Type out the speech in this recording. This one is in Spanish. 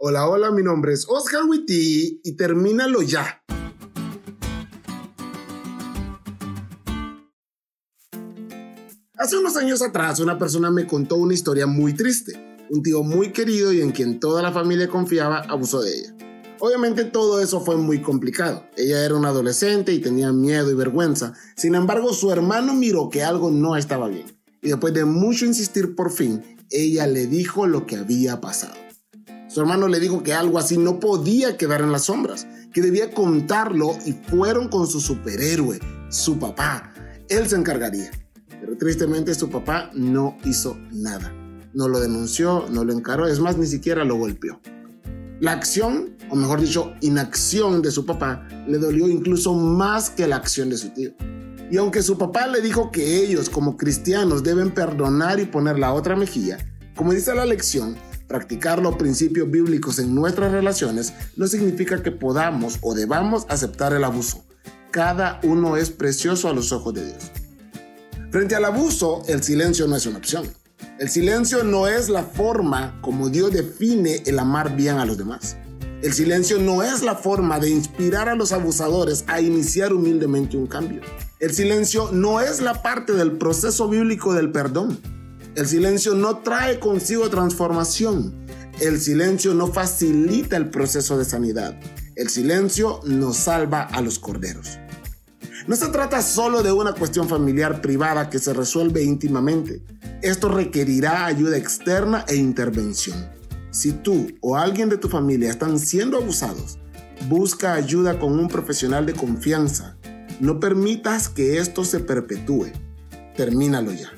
Hola, hola, mi nombre es Oscar Witty y termínalo ya. Hace unos años atrás una persona me contó una historia muy triste. Un tío muy querido y en quien toda la familia confiaba abusó de ella. Obviamente todo eso fue muy complicado. Ella era una adolescente y tenía miedo y vergüenza. Sin embargo, su hermano miró que algo no estaba bien. Y después de mucho insistir por fin, ella le dijo lo que había pasado. Su hermano le dijo que algo así no podía quedar en las sombras, que debía contarlo y fueron con su superhéroe, su papá. Él se encargaría. Pero tristemente su papá no hizo nada. No lo denunció, no lo encaró, es más, ni siquiera lo golpeó. La acción, o mejor dicho, inacción de su papá, le dolió incluso más que la acción de su tío. Y aunque su papá le dijo que ellos como cristianos deben perdonar y poner la otra mejilla, como dice la lección, practicar los principios bíblicos en nuestras relaciones no significa que podamos o debamos aceptar el abuso. Cada uno es precioso a los ojos de Dios. Frente al abuso, el silencio no es una opción. El silencio no es la forma como Dios define el amar bien a los demás. El silencio no es la forma de inspirar a los abusadores a iniciar humildemente un cambio. El silencio no es la parte del proceso bíblico del perdón. El silencio no trae consigo transformación. El silencio no facilita el proceso de sanidad. El silencio no salva a los corderos. No se trata solo de una cuestión familiar privada que se resuelve íntimamente. Esto requerirá ayuda externa e intervención. Si tú o alguien de tu familia están siendo abusados, busca ayuda con un profesional de confianza. No permitas que esto se perpetúe. Termínalo ya.